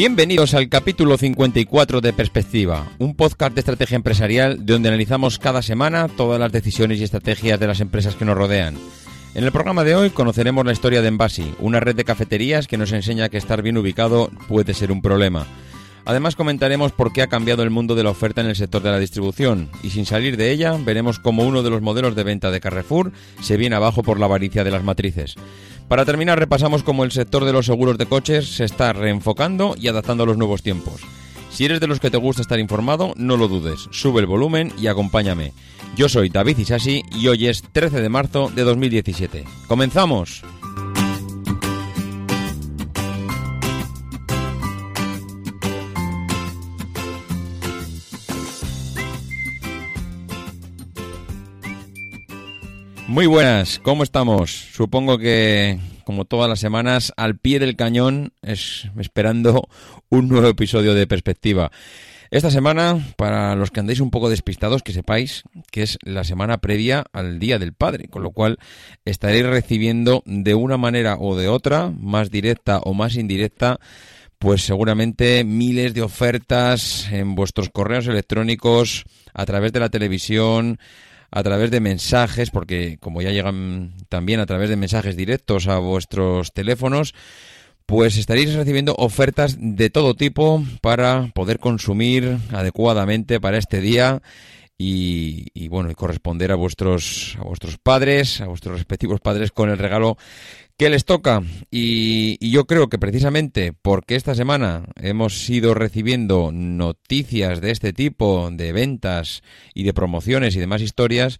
Bienvenidos al capítulo 54 de Perspectiva, un podcast de estrategia empresarial donde analizamos cada semana todas las decisiones y estrategias de las empresas que nos rodean. En el programa de hoy conoceremos la historia de Envasi, una red de cafeterías que nos enseña que estar bien ubicado puede ser un problema. Además comentaremos por qué ha cambiado el mundo de la oferta en el sector de la distribución y sin salir de ella veremos cómo uno de los modelos de venta de Carrefour se viene abajo por la avaricia de las matrices. Para terminar repasamos cómo el sector de los seguros de coches se está reenfocando y adaptando a los nuevos tiempos. Si eres de los que te gusta estar informado, no lo dudes, sube el volumen y acompáñame. Yo soy David Isasi y hoy es 13 de marzo de 2017. ¡Comenzamos! Muy buenas, ¿cómo estamos? Supongo que, como todas las semanas, al pie del cañón, es, esperando un nuevo episodio de Perspectiva. Esta semana, para los que andéis un poco despistados, que sepáis que es la semana previa al Día del Padre, con lo cual estaréis recibiendo de una manera o de otra, más directa o más indirecta, pues seguramente miles de ofertas en vuestros correos electrónicos, a través de la televisión, a través de mensajes, porque como ya llegan también a través de mensajes directos a vuestros teléfonos, pues estaréis recibiendo ofertas de todo tipo para poder consumir adecuadamente para este día y, bueno y corresponder a vuestros a vuestros padres, a vuestros respectivos padres con el regalo que les toca. Y, yo creo que precisamente porque esta semana hemos ido recibiendo noticias de este tipo, de ventas y de promociones y demás historias,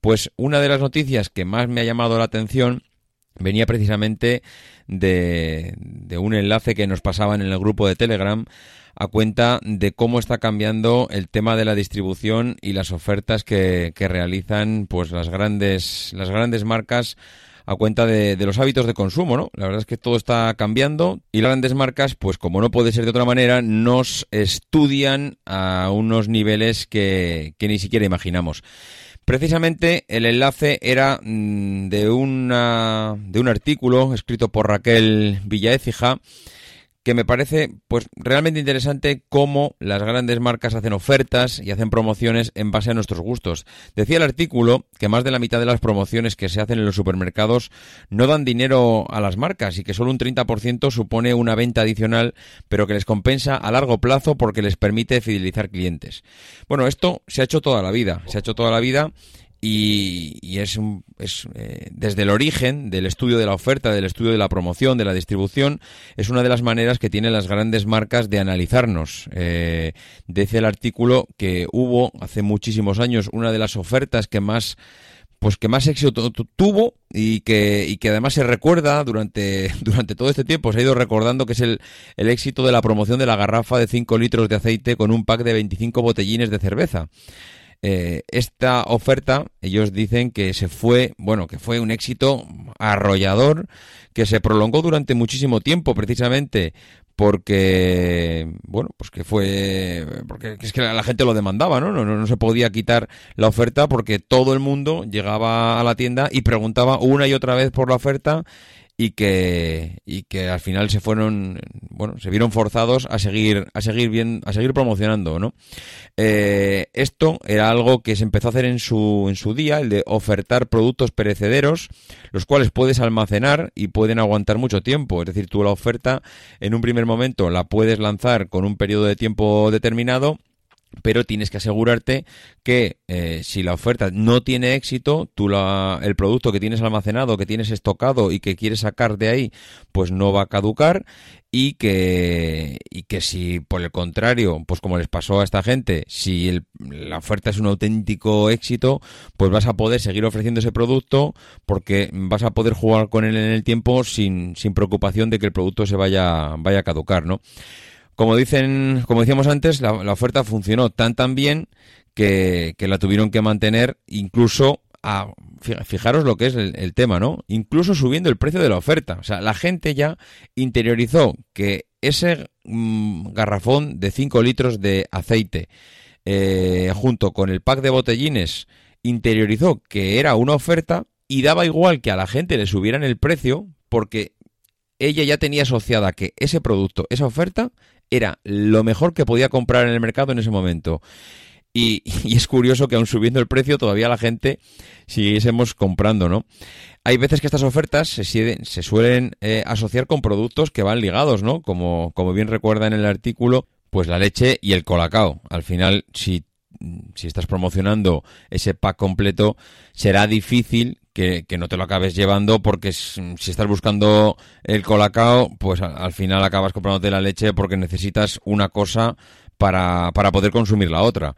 pues una de las noticias que más me ha llamado la atención venía precisamente de, de, un enlace que nos pasaban en el grupo de Telegram a cuenta de cómo está cambiando el tema de la distribución y las ofertas que, que realizan pues las grandes las grandes marcas a cuenta de, los hábitos de consumo, ¿no? La verdad es que todo está cambiando y las grandes marcas, pues como no puede ser de otra manera, nos estudian a unos niveles que, que ni siquiera imaginamos. Precisamente el enlace era mmm, de, una, de un artículo escrito por Raquel Villaécija que me parece pues realmente interesante cómo las grandes marcas hacen ofertas y hacen promociones en base a nuestros gustos. Decía el artículo que más de la mitad de las promociones que se hacen en los supermercados no dan dinero a las marcas y que solo un 30% supone una venta adicional, pero que les compensa a largo plazo porque les permite fidelizar clientes. Bueno, esto se ha hecho toda la vida, se ha hecho toda la vida y, es, un, es eh, desde el origen del estudio de la oferta, del estudio de la promoción, de la distribución, es una de las maneras que tienen las grandes marcas de analizarnos. Eh, dice el artículo que hubo hace muchísimos años una de las ofertas que más pues que más éxito tuvo y que, y que además se recuerda durante, durante todo este tiempo, se ha ido recordando que es el, el éxito de la promoción de la garrafa de 5 litros de aceite con un pack de 25 botellines de cerveza. Eh, esta oferta, ellos dicen que se fue, bueno, que fue un éxito arrollador, que se prolongó durante muchísimo tiempo, precisamente porque, bueno, pues que fue, porque es que la gente lo demandaba, ¿no? No, no, no se podía quitar la oferta porque todo el mundo llegaba a la tienda y preguntaba una y otra vez por la oferta y que y que al final se fueron bueno se vieron forzados a seguir a seguir bien a seguir promocionando no eh, esto era algo que se empezó a hacer en su en su día el de ofertar productos perecederos los cuales puedes almacenar y pueden aguantar mucho tiempo. Es decir tú la oferta en un primer momento la puedes lanzar con un periodo de tiempo determinado pero tienes que asegurarte que eh, si la oferta no tiene éxito, tú la- el producto que tienes almacenado, que tienes estocado y que quieres sacar de ahí, pues no va a caducar y que, y que si por el contrario, pues como les pasó a esta gente, si el- la oferta es un auténtico éxito, pues vas a poder seguir ofreciendo ese producto porque vas a poder jugar con él en el tiempo sin, sin preocupación de que el producto se vaya, vaya a caducar, ¿no? Como dicen, como decíamos antes, la, oferta funcionó tan tan bien que, que la tuvieron que mantener incluso a, fi- fijaros lo que es el, el tema, ¿no? Incluso subiendo el precio de la oferta. O sea, la gente ya interiorizó que ese mm, garrafón de 5 litros de aceite eh, junto con el pack de botellines interiorizó que era una oferta y daba igual que a la gente le subieran el precio porque ella ya tenía asociada que ese producto, esa oferta, era lo mejor que podía comprar en el mercado en ese momento. Y, y es curioso que aun subiendo el precio todavía la gente siguiésemos comprando, ¿no? Hay veces que estas ofertas se, suelen eh, asociar con productos que van ligados, ¿no? Como, como bien recuerda en el artículo, pues la leche y el colacao. Al final, si, si estás promocionando ese pack completo, será difícil que, que no te lo acabes llevando porque si estás buscando el colacao, pues al, al final acabas comprándote la leche porque necesitas una cosa para, para poder consumir la otra.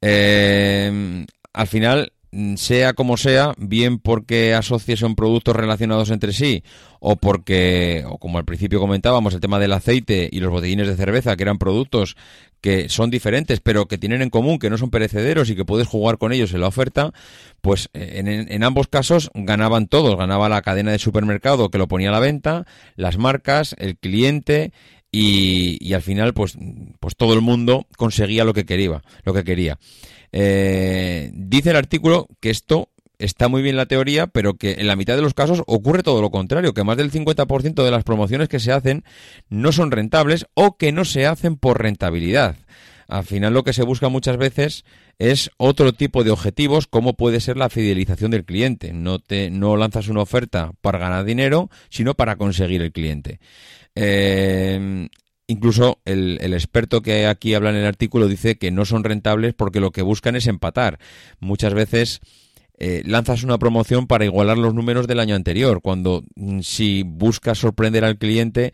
Eh, al final, sea como sea, bien porque asocies son productos relacionados entre sí, o porque, o como al principio comentábamos, el tema del aceite y los botellines de cerveza, que eran productos que son diferentes, pero que tienen en común, que no son perecederos y que puedes jugar con ellos en la oferta, pues eh, en, en- en ambos casos ganaban todos. Ganaba la cadena de supermercado que lo ponía a la venta, las marcas, el cliente y, y al final pues, pues todo el mundo conseguía lo que quería. Lo que quería. Eh, dice el artículo que esto está muy bien la teoría, pero que en la mitad de los casos ocurre todo lo contrario, que más del 50% de las promociones que se hacen no son rentables o que no se hacen por rentabilidad. Al final lo que se busca muchas veces es otro tipo de objetivos, como puede ser la fidelización del cliente. No te no lanzas una oferta para ganar dinero, sino para conseguir el cliente. Eh, incluso el, experto que aquí habla en el artículo dice que no son rentables porque lo que buscan es empatar. Muchas veces eh, lanzas una promoción para igualar los números del año anterior, cuando mm, si buscas sorprender al cliente,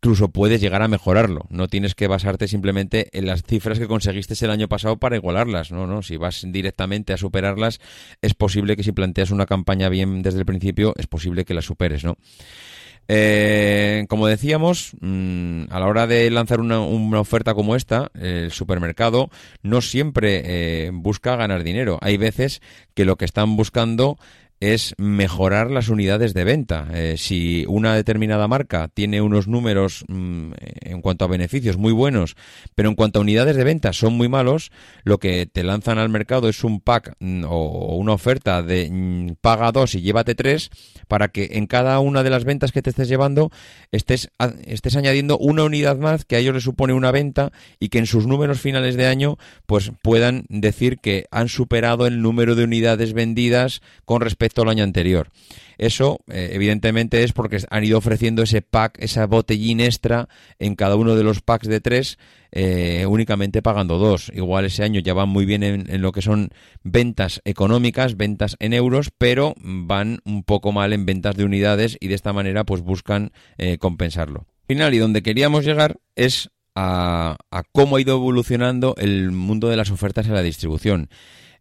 incluso puedes llegar a mejorarlo. No tienes que basarte simplemente en las cifras que conseguiste el año pasado para igualarlas. No, no. Si vas directamente a superarlas, es posible que si planteas una campaña bien desde el principio, es posible que la superes, ¿no? Eh, como decíamos, mm, a la hora de lanzar una, una oferta como esta, el supermercado no siempre eh, busca ganar dinero. Hay veces que lo que están buscando es mejorar las unidades de venta. Eh, si una determinada marca tiene unos números mm, en cuanto a beneficios muy buenos, pero en cuanto a unidades de venta son muy malos, lo que te lanzan al mercado es un pack mm, o una oferta de mm, paga dos y llévate tres para que en cada una de las ventas que te estés llevando estés, estés añadiendo una unidad más que a ellos les supone una venta y que en sus números finales de año pues puedan decir que han superado el número de unidades vendidas con respecto al año anterior. Eso, eh, evidentemente, es porque han ido ofreciendo ese pack, esa botellín extra en cada uno de los packs de tres, eh, únicamente pagando dos. Igual ese año ya van muy bien en, en lo que son ventas económicas, ventas en euros, pero van un poco mal en ventas de unidades y de esta manera pues buscan eh, compensarlo. Final y donde queríamos llegar es a, a cómo ha ido evolucionando el mundo de las ofertas en la distribución.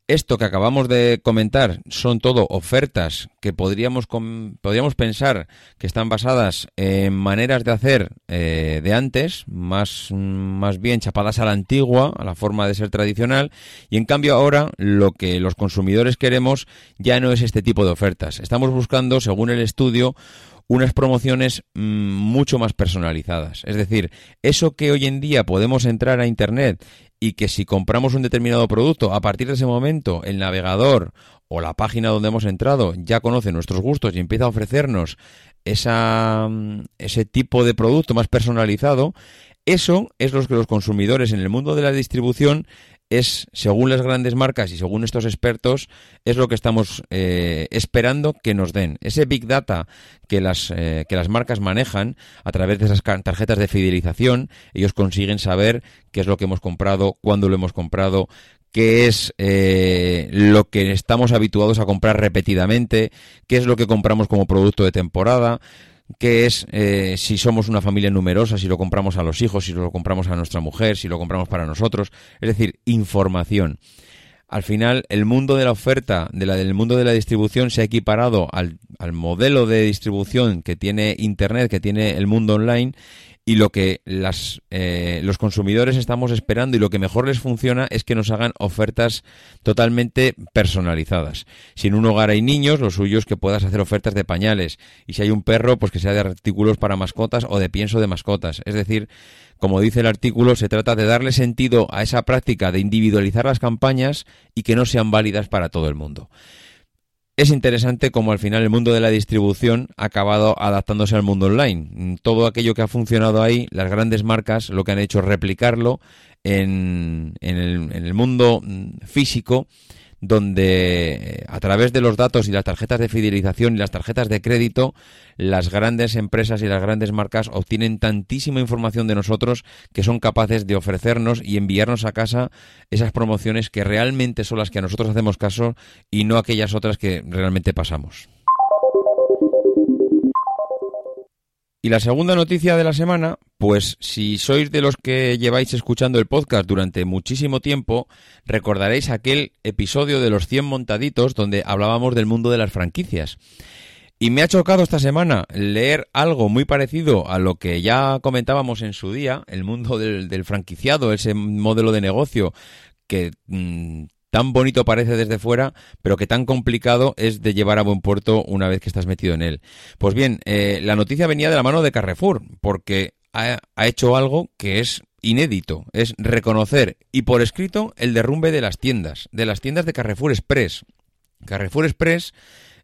Esto que acabamos de comentar son todo ofertas que podríamos, podríamos pensar que están basadas en maneras de hacer eh, de antes, más, más bien chapadas a la antigua, a la forma de ser tradicional, y en cambio ahora lo que los consumidores queremos ya no es este tipo de ofertas. Estamos buscando, según el estudio, unas promociones mm, mucho más personalizadas. Es decir, eso que hoy en día podemos entrar a Internet y que si compramos un determinado producto, a partir de ese momento el navegador o la página donde hemos entrado ya conoce nuestros gustos y empieza a ofrecernos esa, mm, ese tipo de producto más personalizado, eso es lo que los consumidores en el mundo de la distribución es, según las grandes marcas y según estos expertos, es lo que estamos eh, esperando que nos den. Ese Big Data que las, eh, que las marcas manejan a través de esas tarjetas de fidelización, ellos consiguen saber qué es lo que hemos comprado, cuándo lo hemos comprado, qué es eh, lo que estamos habituados a comprar repetidamente, qué es lo que compramos como producto de temporada, qué es eh, si somos una familia numerosa, si lo compramos a los hijos, si lo compramos a nuestra mujer, si lo compramos para nosotros, es decir, información. Al final, el mundo de la oferta, de la, del mundo de la distribución, se ha equiparado al, al modelo de distribución que tiene Internet, que tiene el mundo online, y lo que las, eh, los consumidores estamos esperando y lo que mejor les funciona es que nos hagan ofertas totalmente personalizadas. Si en un hogar hay niños, lo suyo es que puedas hacer ofertas de pañales. Y si hay un perro, pues que sea de artículos para mascotas o de pienso de mascotas. Es decir, como dice el artículo, se trata de darle sentido a esa práctica de individualizar las campañas y que no sean válidas para todo el mundo. Es interesante cómo al final el mundo de la distribución ha acabado adaptándose al mundo online. Todo aquello que ha funcionado ahí, las grandes marcas lo que han hecho es replicarlo en, en el mundo mm, físico donde eh, a través de los datos y las tarjetas de fidelización y las tarjetas de crédito, las grandes empresas y las grandes marcas obtienen tantísima información de nosotros que son capaces de ofrecernos y enviarnos a casa esas promociones que realmente son las que a nosotros hacemos caso y no aquellas otras que realmente pasamos. Y la segunda noticia de la semana, pues si sois de los que lleváis escuchando el podcast durante muchísimo tiempo, recordaréis aquel episodio de los 100 montaditos donde hablábamos del mundo de las franquicias. Y me ha chocado esta semana leer algo muy parecido a lo que ya comentábamos en su día, el mundo del, franquiciado, ese modelo de negocio que mm, tan bonito parece desde fuera, pero que tan complicado es de llevar a buen puerto una vez que estás metido en él. Pues bien, eh, la noticia venía de la mano de Carrefour, porque ha, hecho algo que es inédito, es reconocer y por escrito el derrumbe de las tiendas, de las tiendas de Carrefour Express. Carrefour Express,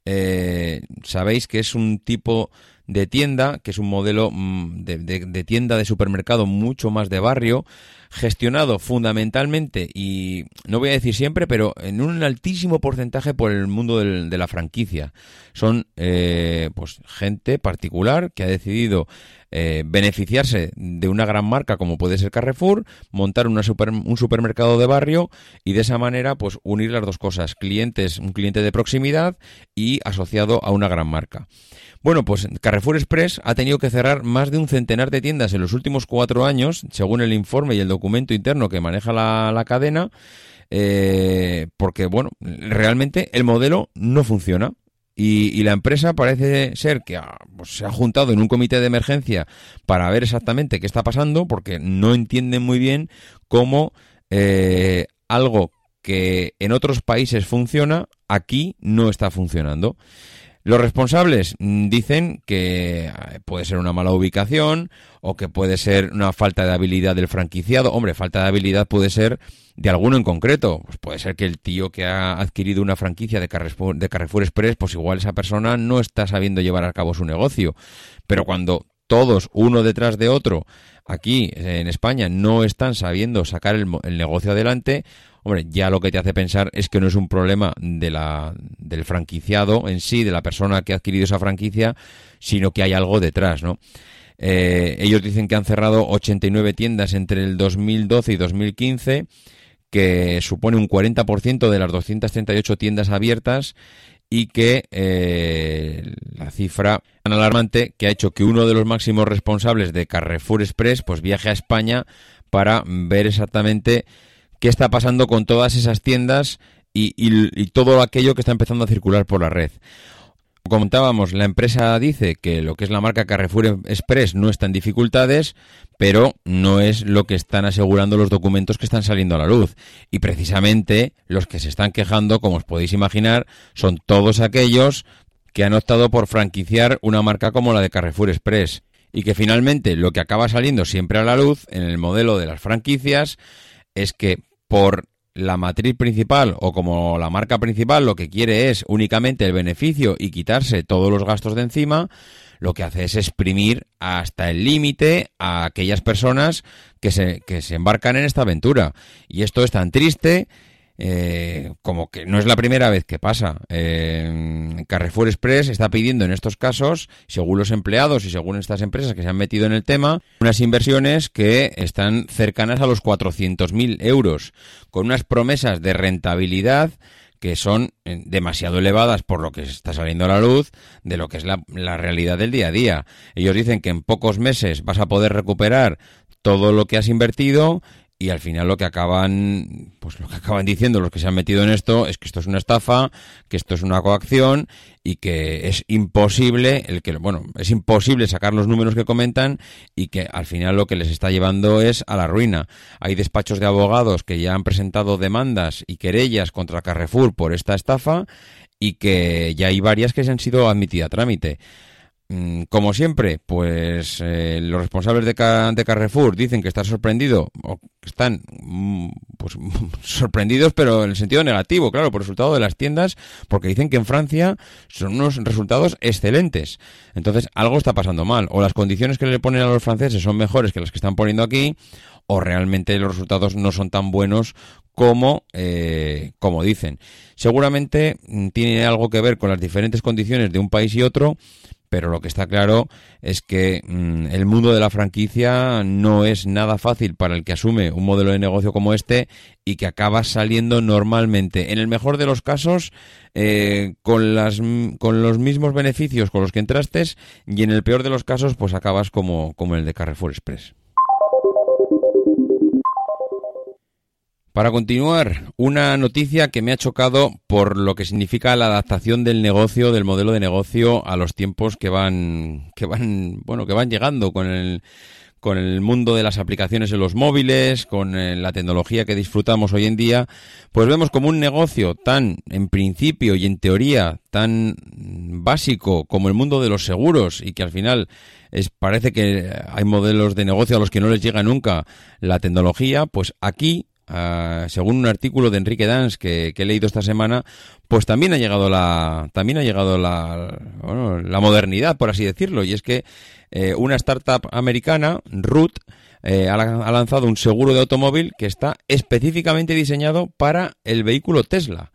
eh, sabéis que es un tipo de tienda, que es un modelo mm, de, de- de tienda de supermercado mucho más de barrio, gestionado fundamentalmente y no voy a decir siempre, pero en un altísimo porcentaje por el mundo del- de la franquicia. Son eh, pues gente particular que ha decidido eh, beneficiarse de una gran marca como puede ser Carrefour, montar una super- un supermercado de barrio y de esa manera pues unir las dos cosas, clientes, un cliente de proximidad y asociado a una gran marca. Bueno, pues Carrefour Express ha tenido que cerrar más de un centenar de tiendas en los últimos cuatro años, según el informe y el documento interno que maneja la, la cadena, eh, porque, bueno, realmente el modelo no funciona. Y, y la empresa parece ser que ha- pues, se ha juntado en un comité de emergencia para ver exactamente qué está pasando, porque no entienden muy bien cómo eh, algo que en otros países funciona, aquí no está funcionando. Los responsables mm, dicen que eh, puede ser una mala ubicación o que puede ser una falta de habilidad del franquiciado. Hombre, falta de habilidad puede ser de alguno en concreto. Pues puede ser que el tío que ha adquirido una franquicia de Carrefour, de Carrefour Express, pues igual esa persona no está sabiendo llevar a cabo su negocio. Pero cuando todos, uno detrás de otro, aquí en España, no están sabiendo sacar el, el negocio adelante, hombre, ya lo que te hace pensar es que no es un problema de la, del franquiciado en sí, de la persona que ha adquirido esa franquicia, sino que hay algo detrás, ¿no? Eh, ellos dicen que han cerrado 89 tiendas entre el 2012 y 2015, que supone un 40% de las 238 tiendas abiertas y que eh, la cifra tan alarmante que ha hecho que uno de los máximos responsables de Carrefour Express pues viaje a España para ver exactamente qué está pasando con todas esas tiendas y, todo aquello que está empezando a circular por la red. Como comentábamos, la empresa dice que lo que es la marca Carrefour Express no está en dificultades, pero no es lo que están asegurando los documentos que están saliendo a la luz. Y precisamente los que se están quejando, como os podéis imaginar, son todos aquellos que han optado por franquiciar una marca como la de Carrefour Express. Y que finalmente lo que acaba saliendo siempre a la luz en el modelo de las franquicias es que por la matriz principal o como la marca principal lo que quiere es únicamente el beneficio y quitarse todos los gastos de encima, lo que hace es exprimir hasta el límite a aquellas personas que se, que se embarcan en esta aventura. Y esto es tan triste eh, como que no es la primera vez que pasa. Eh, Carrefour Express está pidiendo en estos casos, según los empleados y según estas empresas que se han metido en el tema, unas inversiones que están cercanas a los 400.000 euros, con unas promesas de rentabilidad que son eh, demasiado elevadas por lo que está saliendo a la luz de lo que es la, la realidad del día a día. Ellos dicen que en pocos meses vas a poder recuperar todo lo que has invertido y al final lo que acaban pues lo que acaban diciendo los que se han metido en esto es que esto es una estafa, que esto es una coacción y que es imposible el que bueno, es imposible sacar los números que comentan y que al final lo que les está llevando es a la ruina. Hay despachos de abogados que ya han presentado demandas y querellas contra Carrefour por esta estafa y que ya hay varias que se han sido admitidas a trámite. Mm, Como siempre, pues eh, los responsables de, Ca- de Carrefour dicen que están sorprendidos, o están mm, pues, sorprendidos, pero en el sentido negativo, claro, por el resultado de las tiendas, porque dicen que en Francia son unos resultados excelentes. Entonces, algo está pasando mal. O las condiciones que le ponen a los franceses son mejores que las que están poniendo aquí, o realmente los resultados no son tan buenos como, eh, como dicen. Seguramente mm, tiene algo que ver con las diferentes condiciones de un país y otro, pero lo que está claro es que mm, el mundo de la franquicia no es nada fácil para el que asume un modelo de negocio como este y que acaba saliendo normalmente, en el mejor de los casos, eh, con, las, mm, con los mismos beneficios con los que entraste y en el peor de los casos, pues acabas como, como el de Carrefour Express. Para continuar, una noticia que me ha chocado por lo que significa la adaptación del negocio, del modelo de negocio a los tiempos que van, que van, bueno, que van llegando con el, con el mundo de las aplicaciones en los móviles, con eh, la tecnología que disfrutamos hoy en día, pues vemos como un negocio tan, en principio y en teoría, tan básico como el mundo de los seguros y que al final es, parece que hay modelos de negocio a los que no les llega nunca la tecnología, pues aquí Ah, según un artículo de Enrique Dans que, he leído esta semana, pues también ha llegado la, también ha llegado la, bueno, la modernidad, por así decirlo, y es que eh, una startup americana, Root, eh, ha, ha lanzado un seguro de automóvil que está específicamente diseñado para el vehículo Tesla.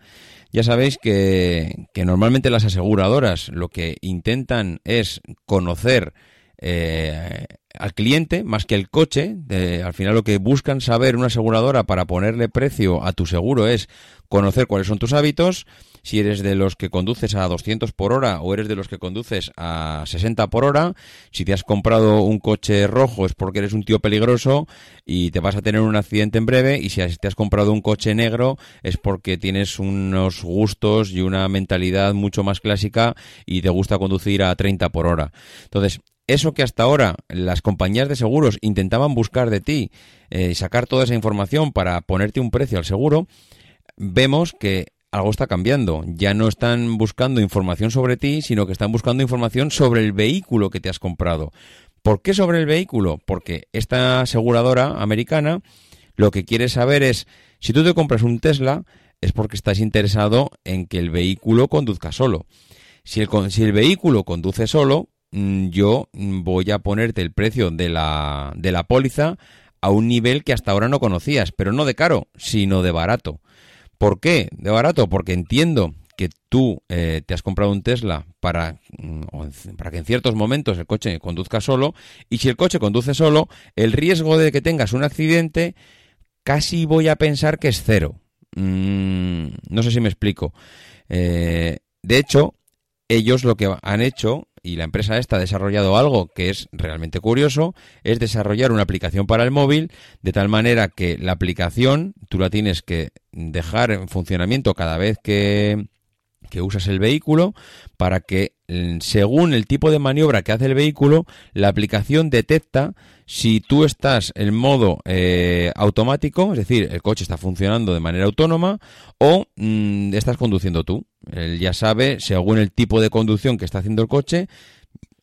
Ya sabéis que, que normalmente las aseguradoras lo que intentan es conocer eh, al cliente más que el coche. Al final lo que buscan saber una aseguradora para ponerle precio a tu seguro es conocer cuáles son tus hábitos, si eres de los que conduces a 200 por hora o eres de los que conduces a 60 por hora, si te has comprado un coche rojo es porque eres un tío peligroso y te vas a tener un accidente en breve y si te has comprado un coche negro es porque tienes unos gustos y una mentalidad mucho más clásica y te gusta conducir a 30 por hora. Entonces, eso que hasta ahora las compañías de seguros intentaban buscar de ti eh, sacar toda esa información para ponerte un precio al seguro, vemos que algo está cambiando. Ya no están buscando información sobre ti, sino que están buscando información sobre el vehículo que te has comprado. ¿Por qué sobre el vehículo? Porque esta aseguradora americana lo que quiere saber es, si tú te compras un Tesla, es porque estás interesado en que el vehículo conduzca solo. Si el, si el vehículo conduce solo, yo mm, voy a ponerte el precio de la, de la póliza a un nivel que hasta ahora no conocías, pero no de caro, sino de barato. ¿Por qué? De barato, porque entiendo que tú eh, te has comprado un Tesla para, mm, para que en ciertos momentos el coche conduzca solo, y si el coche conduce solo, el riesgo de que tengas un accidente casi voy a pensar que es cero. Mm, no sé si me explico. Eh, de hecho, ellos lo que han hecho, y la empresa esta ha desarrollado algo que es realmente curioso, es desarrollar una aplicación para el móvil de tal manera que la aplicación tú la tienes que dejar en funcionamiento cada vez que, que usas el vehículo para que mm, según el tipo de maniobra que hace el vehículo, la aplicación detecta si tú estás en modo eh, automático, es decir, el coche está funcionando de manera autónoma, o mm, estás conduciendo tú. Él ya sabe, según el tipo de conducción que está haciendo el coche,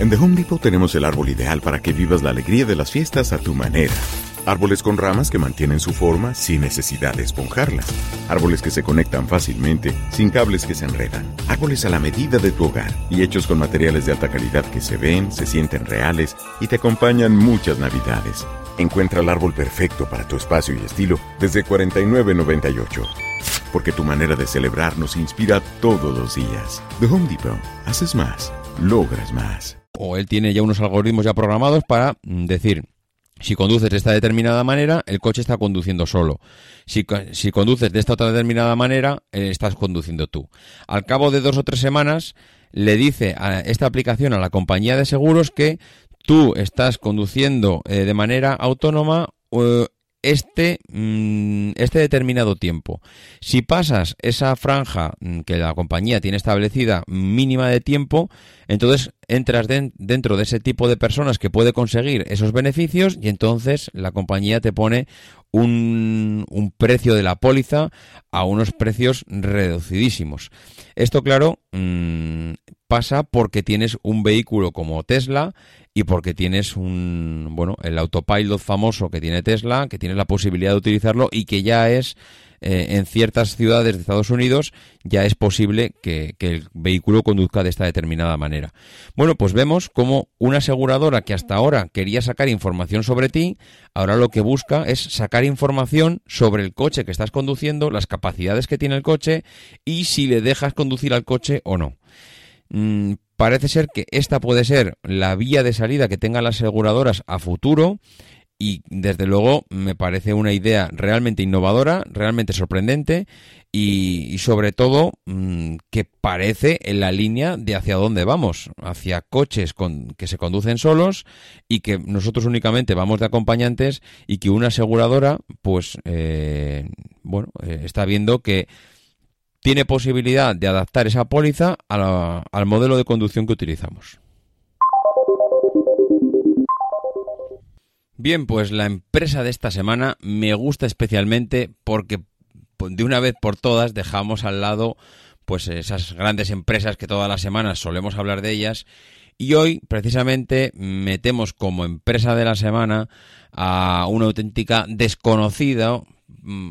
En The Home Depot tenemos el árbol ideal para que vivas la alegría de las fiestas a tu manera. Árboles con ramas que mantienen su forma sin necesidad de esponjarlas. Árboles que se conectan fácilmente, sin cables que se enredan. Árboles a la medida de tu hogar y hechos con materiales de alta calidad que se ven, se sienten reales y te acompañan muchas navidades. Encuentra el árbol perfecto para tu espacio y estilo desde 49.98. Porque tu manera de celebrar nos inspira todos los días. The Home Depot. Haces más. Logras más. O él tiene ya unos algoritmos ya programados para mm, decir si conduces de esta determinada manera, el coche está conduciendo solo. Si, si conduces de esta otra determinada manera, eh, estás conduciendo tú. Al cabo de dos o tres semanas, le dice a esta aplicación a la compañía de seguros que tú estás conduciendo eh, de manera autónoma eh, este, mm, este determinado tiempo. Si pasas esa franja mm, que la compañía tiene establecida mínima de tiempo, entonces entras den- dentro de ese tipo de personas que puede conseguir esos beneficios y entonces la compañía te pone un, un precio de la póliza a unos precios reducidísimos. Esto, claro, mm, pasa porque tienes un vehículo como Tesla y porque tienes un, bueno, el autopilot famoso que tiene Tesla, que tienes la posibilidad de utilizarlo y que ya es eh, en ciertas ciudades de Estados Unidos ya es posible que, el vehículo conduzca de esta determinada manera. Bueno, pues vemos como una aseguradora que hasta ahora quería sacar información sobre ti, ahora lo que busca es sacar información sobre el coche que estás conduciendo, las capacidades que tiene el coche y si le dejas conducir al coche o no. Mm, parece ser que esta puede ser la vía de salida que tengan las aseguradoras a futuro y desde luego me parece una idea realmente innovadora, realmente sorprendente y, sobre todo mm, que parece en la línea de hacia dónde vamos, hacia coches con, que se conducen solos y que nosotros únicamente vamos de acompañantes y que una aseguradora pues eh, bueno eh, está viendo que tiene posibilidad de adaptar esa póliza a la- al modelo de conducción que utilizamos. Bien, pues la empresa de esta semana me gusta especialmente porque pues, de una vez por todas dejamos al lado pues esas grandes empresas que todas las semanas solemos hablar de ellas y hoy precisamente metemos como empresa de la semana a una auténtica desconocida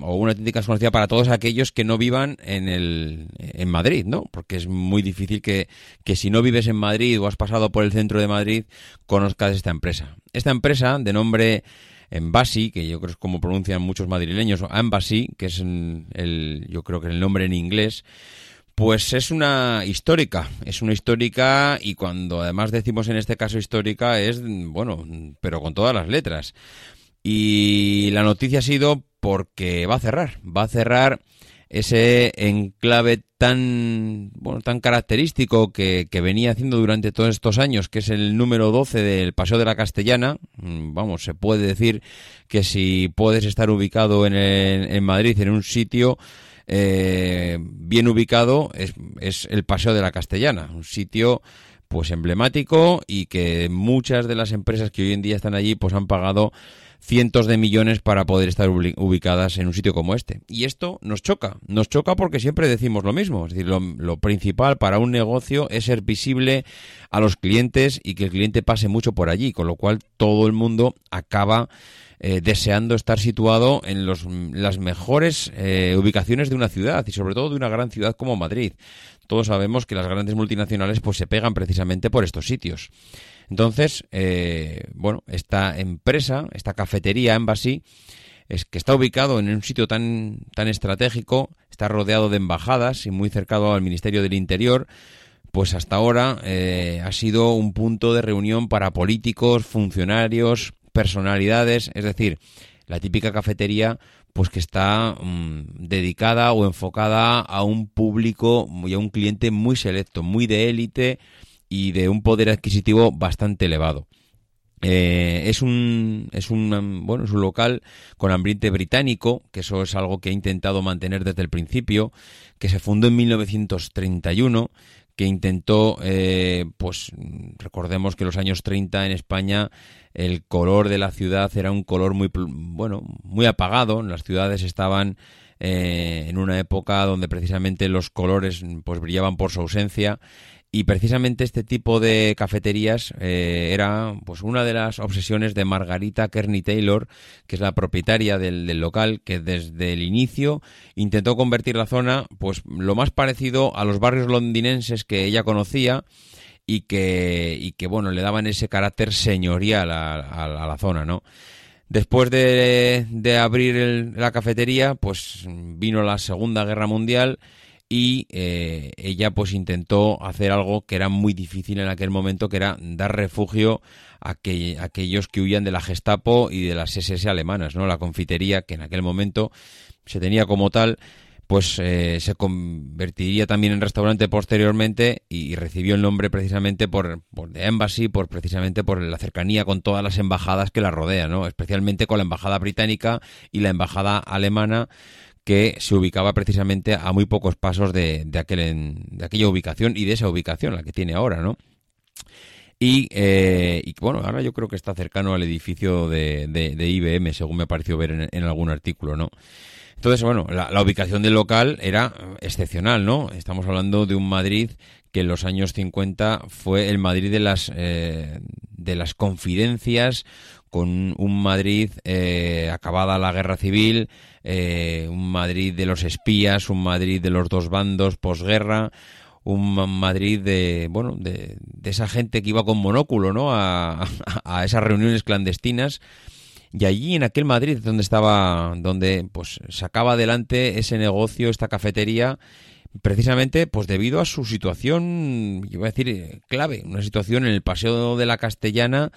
o una auténtica desconocida para todos aquellos que no vivan en el en Madrid, ¿no? Porque es muy difícil que, que si no vives en Madrid o has pasado por el centro de Madrid conozcas esta empresa. Esta empresa de nombre Envasi, que yo creo es como pronuncian muchos madrileños, o Embassy, que es el, yo creo que el nombre en inglés, pues es una histórica, es una histórica y cuando además decimos en este caso histórica es, bueno, pero con todas las letras. Y la noticia ha sido porque va a cerrar, va a cerrar ese enclave tan bueno tan característico que, que venía haciendo durante todos estos años, que es el número 12 del Paseo de la Castellana. Mm, Vamos, se puede decir que si puedes estar ubicado en, en Madrid, en un sitio eh, bien ubicado, es, es el Paseo de la Castellana, un sitio pues emblemático y que muchas de las empresas que hoy en día están allí pues han pagado cientos de millones para poder estar ubicadas en un sitio como este. Y esto nos choca, nos choca porque siempre decimos lo mismo, es decir, lo, lo principal para un negocio es ser visible a los clientes y que el cliente pase mucho por allí, con lo cual todo el mundo acaba eh, deseando estar situado en los, las mejores eh, ubicaciones de una ciudad y sobre todo de una gran ciudad como Madrid. Todos sabemos que las grandes multinacionales pues se pegan precisamente por estos sitios. Entonces, eh, bueno, esta empresa, esta cafetería Embassy, es que está ubicado en un sitio tan, tan estratégico, está rodeado de embajadas y muy cercado al Ministerio del Interior, pues hasta ahora eh, ha sido un punto de reunión para políticos, funcionarios, personalidades, es decir, la típica cafetería pues que está mm, dedicada o enfocada a un público y a un cliente muy selecto, muy de élite y de un poder adquisitivo bastante elevado. Eh, es un es un bueno es un local con ambiente británico que eso es algo que he intentado mantener desde el principio que se fundó en 1931 que intentó eh, pues recordemos que los años 30 en España el color de la ciudad era un color muy bueno muy apagado las ciudades estaban eh, en una época donde precisamente los colores pues brillaban por su ausencia y precisamente este tipo de cafeterías eh, era pues una de las obsesiones de Margarita Kearney Taylor, que es la propietaria del, del local, que desde el inicio intentó convertir la zona pues lo más parecido a los barrios londinenses que ella conocía y que, y que bueno, le daban ese carácter señorial a, a- a la zona, ¿no? Después de, de abrir el- la cafetería, pues vino la Segunda Guerra Mundial y eh, ella pues intentó hacer algo que era muy difícil en aquel momento, que era dar refugio a, a aquellos que huían de la Gestapo y de las SS alemanas, ¿no? La confitería, que en aquel momento se tenía como tal, pues eh, se convertiría también en restaurante posteriormente y, y recibió el nombre precisamente por, por The Embassy, por precisamente por la cercanía con todas las embajadas que la rodean, ¿no? Especialmente con la embajada británica y la embajada alemana que se ubicaba precisamente a muy pocos pasos de, aquel, en- aquella ubicación y de esa ubicación, la que tiene ahora, ¿no? Y, eh, bueno, ahora yo creo que está cercano al edificio de, de- IBM, según me pareció ver en, algún artículo, ¿no? Entonces, bueno, la, la ubicación del local era excepcional, ¿no? Estamos hablando de un Madrid que en los años 50 fue el Madrid de las, eh, de las confidencias, con un Madrid eh, acabada la guerra civil, eh, un Madrid de los espías, un Madrid de los dos bandos posguerra, un Ma- Madrid de bueno de, de esa gente que iba con monóculo no a, a esas reuniones clandestinas. Y allí en aquel Madrid donde estaba donde pues sacaba adelante ese negocio esta cafetería precisamente pues debido a su situación yo voy a decir eh, clave una situación en el paseo de la Castellana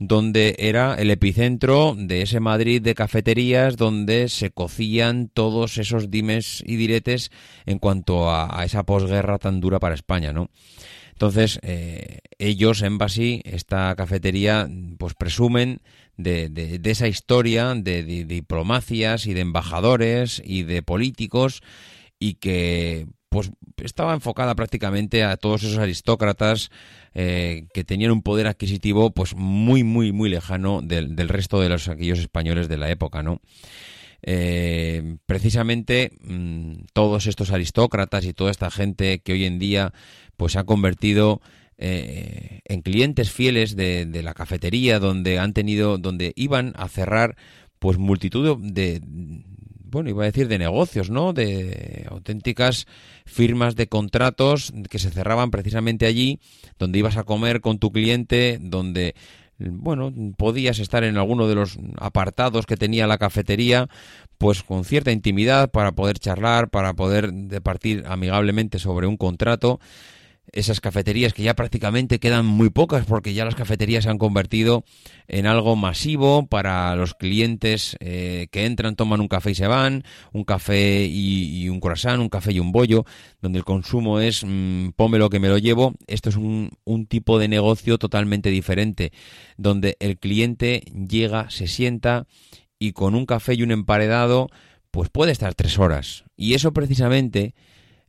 donde era el epicentro de ese Madrid de cafeterías donde se cocían todos esos dimes y diretes en cuanto a, esa posguerra tan dura para España, ¿no? Entonces, eh, ellos, Embassy, esta cafetería, pues presumen de, de- de esa historia de, de diplomacias y de embajadores y de políticos y que pues estaba enfocada prácticamente a todos esos aristócratas eh, que tenían un poder adquisitivo pues muy muy muy lejano del, del resto de los aquellos españoles de la época, ¿no? Eh, precisamente mm, todos estos aristócratas y toda esta gente que hoy en día pues se ha convertido eh, en clientes fieles de, de la cafetería donde han tenido donde iban a cerrar pues multitud de bueno iba a decir de negocios no de auténticas firmas de contratos que se cerraban precisamente allí donde ibas a comer con tu cliente donde bueno, podías estar en alguno de los apartados que tenía la cafetería, pues con cierta intimidad para poder charlar, para poder departir amigablemente sobre un contrato. Esas cafeterías que ya prácticamente quedan muy pocas porque ya las cafeterías se han convertido en algo masivo para los clientes eh, que entran, toman un café y se van, un café y, un croissant, un café y un bollo, donde el consumo es mmm, pómelo que me lo llevo. Esto es un, un tipo de negocio totalmente diferente, donde el cliente llega, se sienta y con un café y un emparedado, pues puede estar tres horas. Y eso precisamente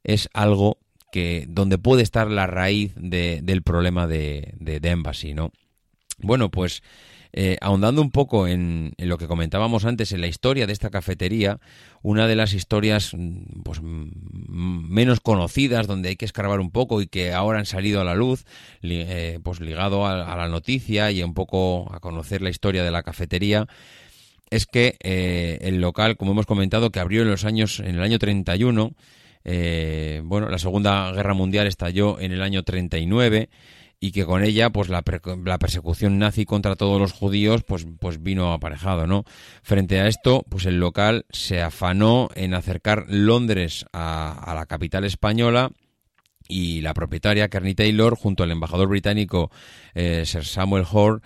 es algo que donde puede estar la raíz de, del problema de, Embassy, ¿no? Bueno, pues eh, ahondando un poco en, lo que comentábamos antes, en la historia de esta cafetería, una de las historias pues, menos conocidas, donde hay que escarbar un poco y que ahora han salido a la luz, li, eh, pues ligado a, a, la noticia y un poco a conocer la historia de la cafetería, es que eh, el local, como hemos comentado, que abrió en los años, en el año 31, eh, bueno, la Segunda Guerra Mundial estalló en el año 39 y que con ella pues la, persecución nazi contra todos los judíos pues pues vino aparejado no frente a esto pues el local se afanó en acercar Londres a, a la capital española y la propietaria Kearney Taylor junto al embajador británico eh, Sir Samuel Hoare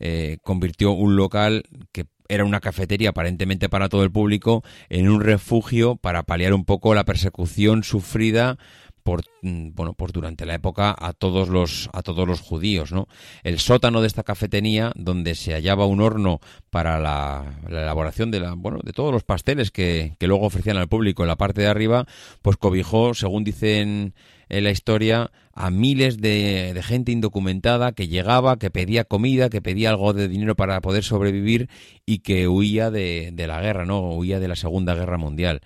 eh, convirtió un local que era una cafetería aparentemente para todo el público en un refugio para paliar un poco la persecución sufrida por mm, bueno pues durante la época a todos los a todos los judíos no el sótano de esta cafetería donde se hallaba un horno para la, la elaboración de la bueno de todos los pasteles que, que luego ofrecían al público en la parte de arriba pues cobijó según dicen en la historia a miles de, de gente indocumentada que llegaba, que pedía comida, que pedía algo de dinero para poder sobrevivir y que huía de, la guerra, ¿no? Huía de la Segunda Guerra Mundial.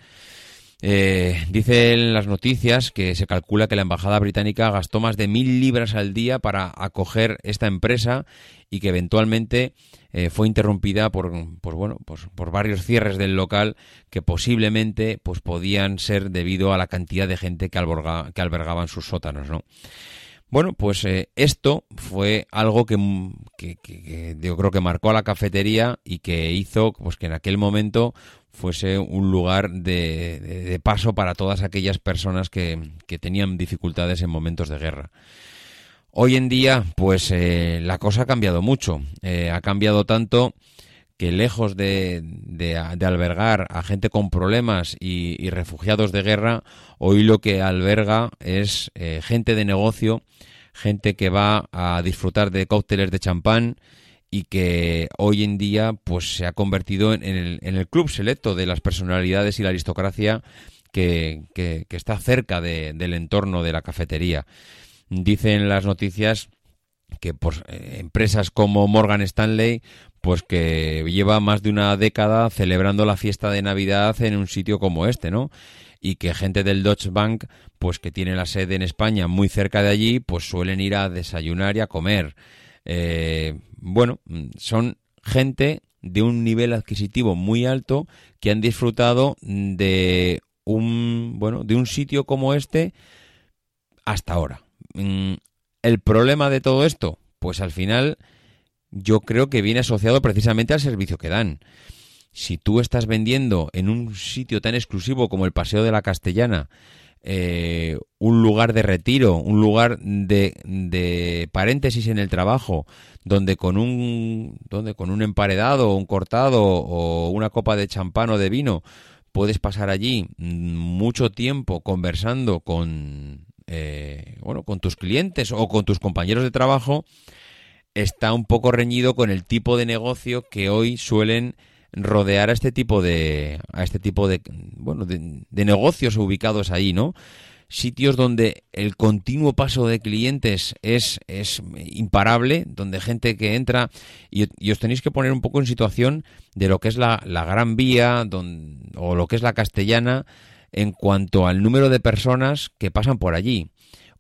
Eh, dicen las noticias que se calcula que la embajada británica gastó más de mil libras al día para acoger esta empresa y que eventualmente eh, fue interrumpida por, por, bueno pues, por varios cierres del local que posiblemente pues podían ser debido a la cantidad de gente que, que albergaban sus sótanos no bueno, pues eh, esto fue algo que, que yo creo que marcó a la cafetería y que hizo pues que en aquel momento fuese un lugar de, de, de paso para todas aquellas personas que, que, tenían dificultades en momentos de guerra. Hoy en día, pues eh, la cosa ha cambiado mucho. Eh, ha cambiado tanto que lejos de, de, albergar a gente con problemas y, refugiados de guerra, hoy lo que alberga es eh, gente de negocio, gente que va a disfrutar de cócteles de champán, y que hoy en día pues se ha convertido en, el, en el, club selecto de las personalidades y la aristocracia que, está cerca de, del entorno de la cafetería. Dicen las noticias que eh, empresas como Morgan Stanley pues que lleva más de una década celebrando la fiesta de Navidad en un sitio como este, ¿no? y que gente del Deutsche Bank, pues que tiene la sede en España muy cerca de allí, pues suelen ir a desayunar y a comer. Eh, bueno, son gente de un nivel adquisitivo muy alto que han disfrutado de un bueno de un sitio como este hasta ahora. Mm, el problema de todo esto, pues al final yo creo que viene asociado precisamente al servicio que dan. Si tú estás vendiendo en un sitio tan exclusivo como el Paseo de la Castellana, eh, un lugar de retiro, un lugar de, de, paréntesis en el trabajo, donde con un donde con un emparedado, un cortado o una copa de champán o de vino puedes pasar allí mucho tiempo conversando con eh, bueno con tus clientes o con tus compañeros de trabajo está un poco reñido con el tipo de negocio que hoy suelen rodear a este tipo de a este tipo de bueno de, de, negocios ubicados ahí no sitios donde el continuo paso de clientes es es imparable donde gente que entra y, os tenéis que poner un poco en situación de lo que es la, la Gran Vía don, o lo que es la Castellana en cuanto al número de personas que pasan por allí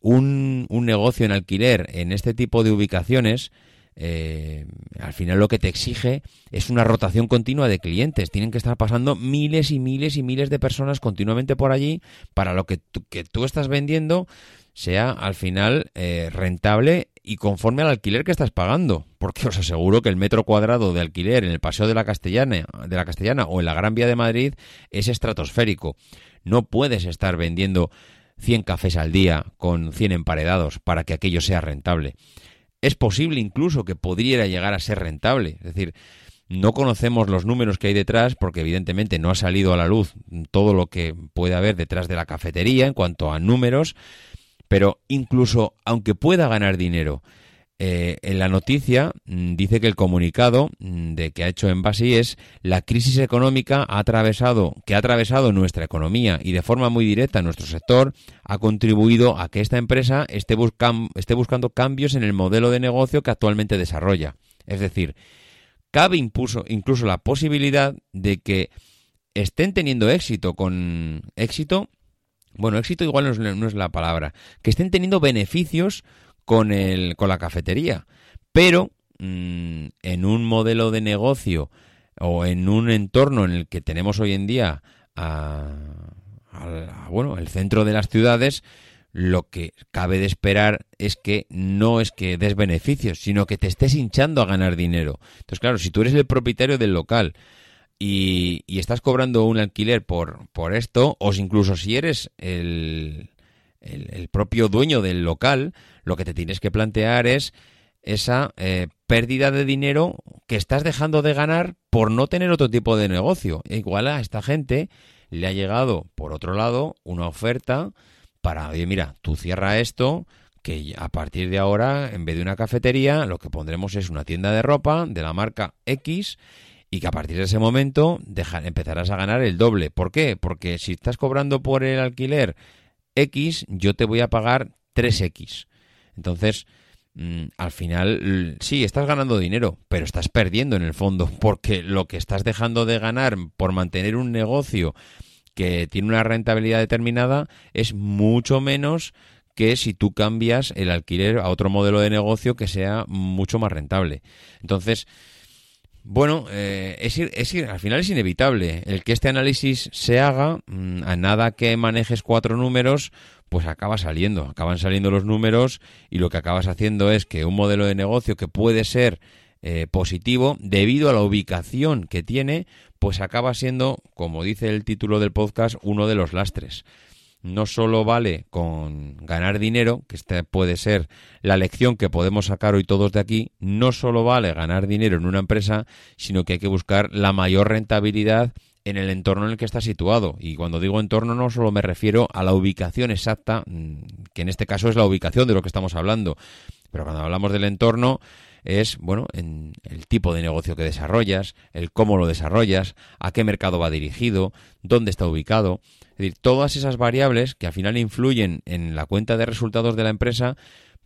un, un negocio en alquiler en este tipo de ubicaciones eh, al final lo que te exige es una rotación continua de clientes. Tienen que estar pasando miles y miles y miles de personas continuamente por allí para lo que que tú estás vendiendo sea al final eh, rentable y conforme al alquiler que estás pagando. Porque os aseguro que el metro cuadrado de alquiler en el Paseo de la Castellana, de la Castellana o en la Gran Vía de Madrid es estratosférico. No puedes estar vendiendo 100 cafés al día con 100 emparedados para que aquello sea rentable es posible incluso que pudiera llegar a ser rentable. Es decir, no conocemos los números que hay detrás porque evidentemente no ha salido a la luz todo lo que puede haber detrás de la cafetería en cuanto a números, pero incluso aunque pueda ganar dinero, eh, en la noticia mm, dice que el comunicado mm, de que ha hecho Envasi es la crisis económica ha atravesado, que ha atravesado nuestra economía y de forma muy directa nuestro sector ha contribuido a que esta empresa esté, esté buscando cambios en el modelo de negocio que actualmente desarrolla. Es decir, cabe impuso, incluso la posibilidad de que estén teniendo éxito con éxito, bueno, éxito igual no es, no es la palabra, que estén teniendo beneficios con, el, con la cafetería. Pero mmm, en un modelo de negocio o en un entorno en el que tenemos hoy en día a, a, bueno, el centro de las ciudades, lo que cabe de esperar es que no es que des beneficios, sino que te estés hinchando a ganar dinero. Entonces, claro, si tú eres el propietario del local y, y estás cobrando un alquiler por, por esto, o incluso si eres el, el, propio dueño del local, lo que te tienes que plantear es esa eh, pérdida de dinero que estás dejando de ganar por no tener otro tipo de negocio. E igual a esta gente le ha llegado, por otro lado, una oferta para, oye, mira, tú cierra esto, que a partir de ahora, en vez de una cafetería, lo que pondremos es una tienda de ropa de la marca X y que a partir de ese momento empezarás a ganar el doble. ¿Por qué? Porque si estás cobrando por el alquiler X, yo te voy a pagar 3X. Entonces, mm, al final, sí, estás ganando dinero, pero estás perdiendo en el fondo, porque lo que estás dejando de ganar por mantener un negocio que tiene una rentabilidad determinada es mucho menos que si tú cambias el alquiler a otro modelo de negocio que sea mucho más rentable. Entonces, bueno, eh, es, es al final es inevitable. El que este análisis se haga, mm, a nada que manejes cuatro números, pues acaba saliendo. Acaban saliendo los números y lo que acabas haciendo es que un modelo de negocio que puede ser eh, positivo, debido a la ubicación que tiene, pues acaba siendo, como dice el título del podcast, uno de los lastres no solo vale con ganar dinero, que esta puede ser la lección que podemos sacar hoy todos de aquí, no solo vale ganar dinero en una empresa, sino que hay que buscar la mayor rentabilidad en el entorno en el que está situado. Y cuando digo entorno no solo me refiero a la ubicación exacta, mm, que en este caso es la ubicación de lo que estamos hablando, pero cuando hablamos del entorno es, bueno, en el tipo de negocio que desarrollas, el cómo lo desarrollas, a qué mercado va dirigido, dónde está ubicado. Es decir, todas esas variables que al final influyen en la cuenta de resultados de la empresa,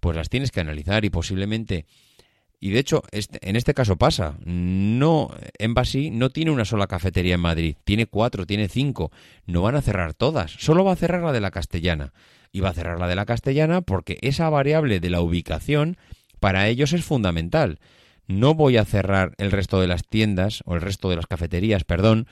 pues las tienes que analizar y posiblemente y de hecho, este- en este caso pasa. No, Embassy no tiene una sola cafetería en Madrid, tiene cuatro, tiene cinco. No van a cerrar todas, solo va a cerrar la de la castellana. Y va a cerrar la de la castellana porque esa variable de la ubicación para ellos es fundamental. No voy a cerrar el resto de las tiendas o el resto de las cafeterías, perdón,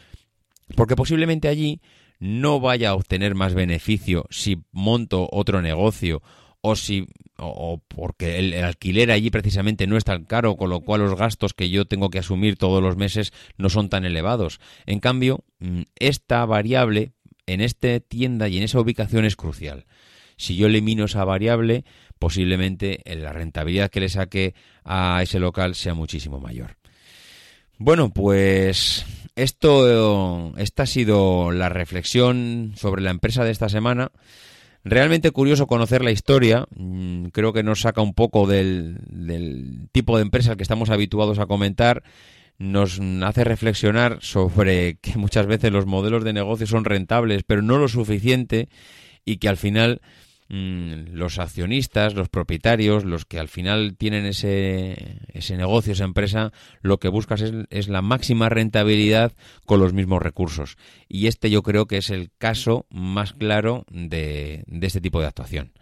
porque posiblemente allí no vaya a obtener más beneficio si monto otro negocio o si o, porque el, alquiler allí precisamente no es tan caro, con lo cual los gastos que yo tengo que asumir todos los meses no son tan elevados. En cambio, mm, esta variable en esta tienda y en esa ubicación es crucial. Si yo elimino esa variable, posiblemente la rentabilidad que le saque a ese local sea muchísimo mayor. Bueno, pues esto, esta ha sido la reflexión sobre la empresa de esta semana. Realmente curioso conocer la historia. Mm, Creo que nos saca un poco del, tipo de empresa al que estamos habituados a comentar. Nos hace reflexionar sobre que muchas veces los modelos de negocio son rentables, pero no lo suficiente, y que al final los accionistas, los propietarios, los que al final tienen ese, ese negocio, esa empresa, lo que buscas es, es la máxima rentabilidad con los mismos recursos. Y este yo creo que es el caso más claro de, de este tipo de actuación.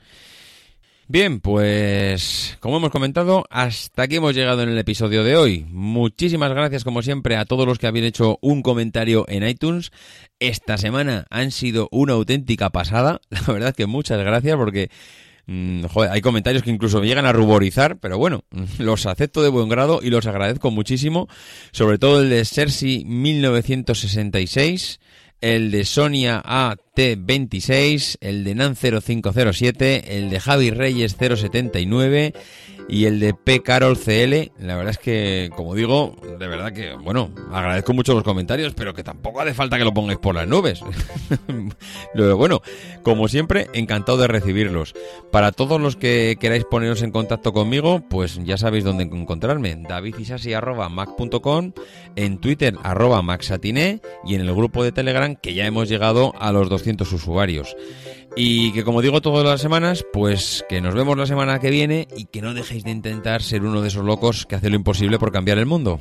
Bien, pues como hemos comentado, hasta aquí hemos llegado en el episodio de hoy. Muchísimas gracias como siempre a todos los que habéis hecho un comentario en iTunes. Esta semana han sido una auténtica pasada. La verdad que muchas gracias porque mm, joder, hay comentarios que incluso me llegan a ruborizar, pero bueno, los acepto de buen grado y los agradezco muchísimo. Sobre todo el de Cersei 1966 el de Sonia AT26, el de Nan 0507, el de Javi Reyes 079 y el de P Carol CL. La verdad es que, como digo, de verdad que, bueno, agradezco mucho los comentarios, pero que tampoco hace falta que lo pongáis por las nubes. Lo bueno, como siempre, encantado de recibirlos. Para todos los que queráis poneros en contacto conmigo, pues ya sabéis dónde encontrarme. davidisasi.mac.com, en Twitter arroba maxatiné y en el grupo de Telegram que ya hemos llegado a los 200 usuarios. Y que como digo todas las semanas, pues que nos vemos la semana que viene y que no dejéis de intentar ser uno de esos locos que hace lo imposible por cambiar el mundo.